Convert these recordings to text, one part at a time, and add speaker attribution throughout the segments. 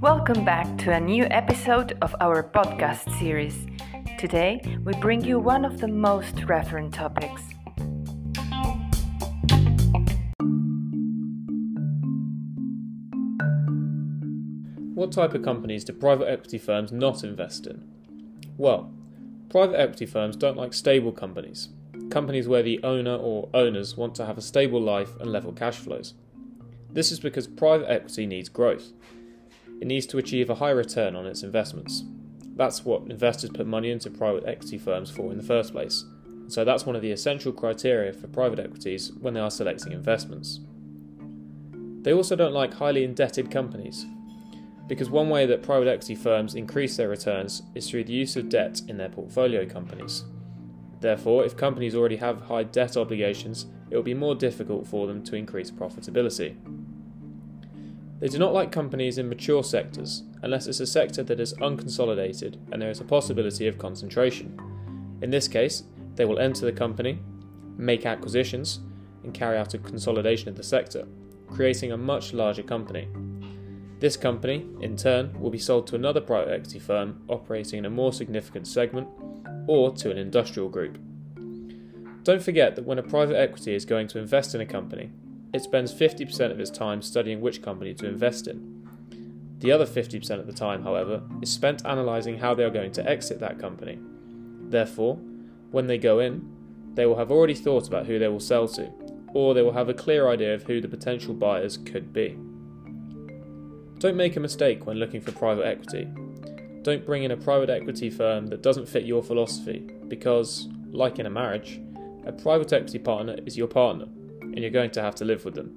Speaker 1: Welcome back to a new episode of our podcast series. Today, we bring you one of the most referent topics.
Speaker 2: What type of companies do private equity firms not invest in? Well, private equity firms don't like stable companies, companies where the owner or owners want to have a stable life and level cash flows. This is because private equity needs growth. It needs to achieve a high return on its investments. That's what investors put money into private equity firms for in the first place. So that's one of the essential criteria for private equities when they are selecting investments. They also don't like highly indebted companies, because one way that private equity firms increase their returns is through the use of debt in their portfolio companies. Therefore, if companies already have high debt obligations, it will be more difficult for them to increase profitability. They do not like companies in mature sectors unless it's a sector that is unconsolidated and there is a possibility of concentration. In this case, they will enter the company, make acquisitions, and carry out a consolidation of the sector, creating a much larger company. This company, in turn, will be sold to another private equity firm operating in a more significant segment or to an industrial group. Don't forget that when a private equity is going to invest in a company, it spends 50% of its time studying which company to invest in. The other 50% of the time, however, is spent analysing how they are going to exit that company. Therefore, when they go in, they will have already thought about who they will sell to, or they will have a clear idea of who the potential buyers could be. Don't make a mistake when looking for private equity. Don't bring in a private equity firm that doesn't fit your philosophy, because, like in a marriage, a private equity partner is your partner and you're going to have to live with them.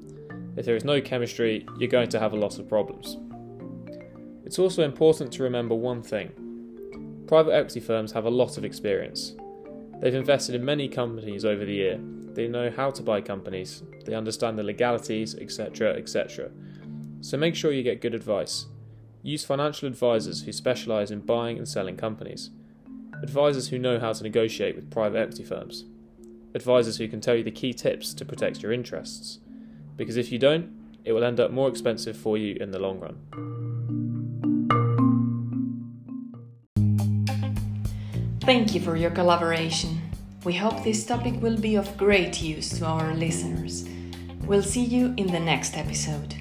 Speaker 2: If there is no chemistry, you're going to have a lot of problems. It's also important to remember one thing private equity firms have a lot of experience. They've invested in many companies over the year. They know how to buy companies, they understand the legalities, etc., etc. So make sure you get good advice. Use financial advisors who specialise in buying and selling companies. Advisors who know how to negotiate with private equity firms advisors who can tell you the key tips to protect your interests. Because if you don't, it will end up more expensive for you in the long run.
Speaker 1: Thank you for your collaboration. We hope this topic will be of great use to our listeners. We'll see you in the next episode.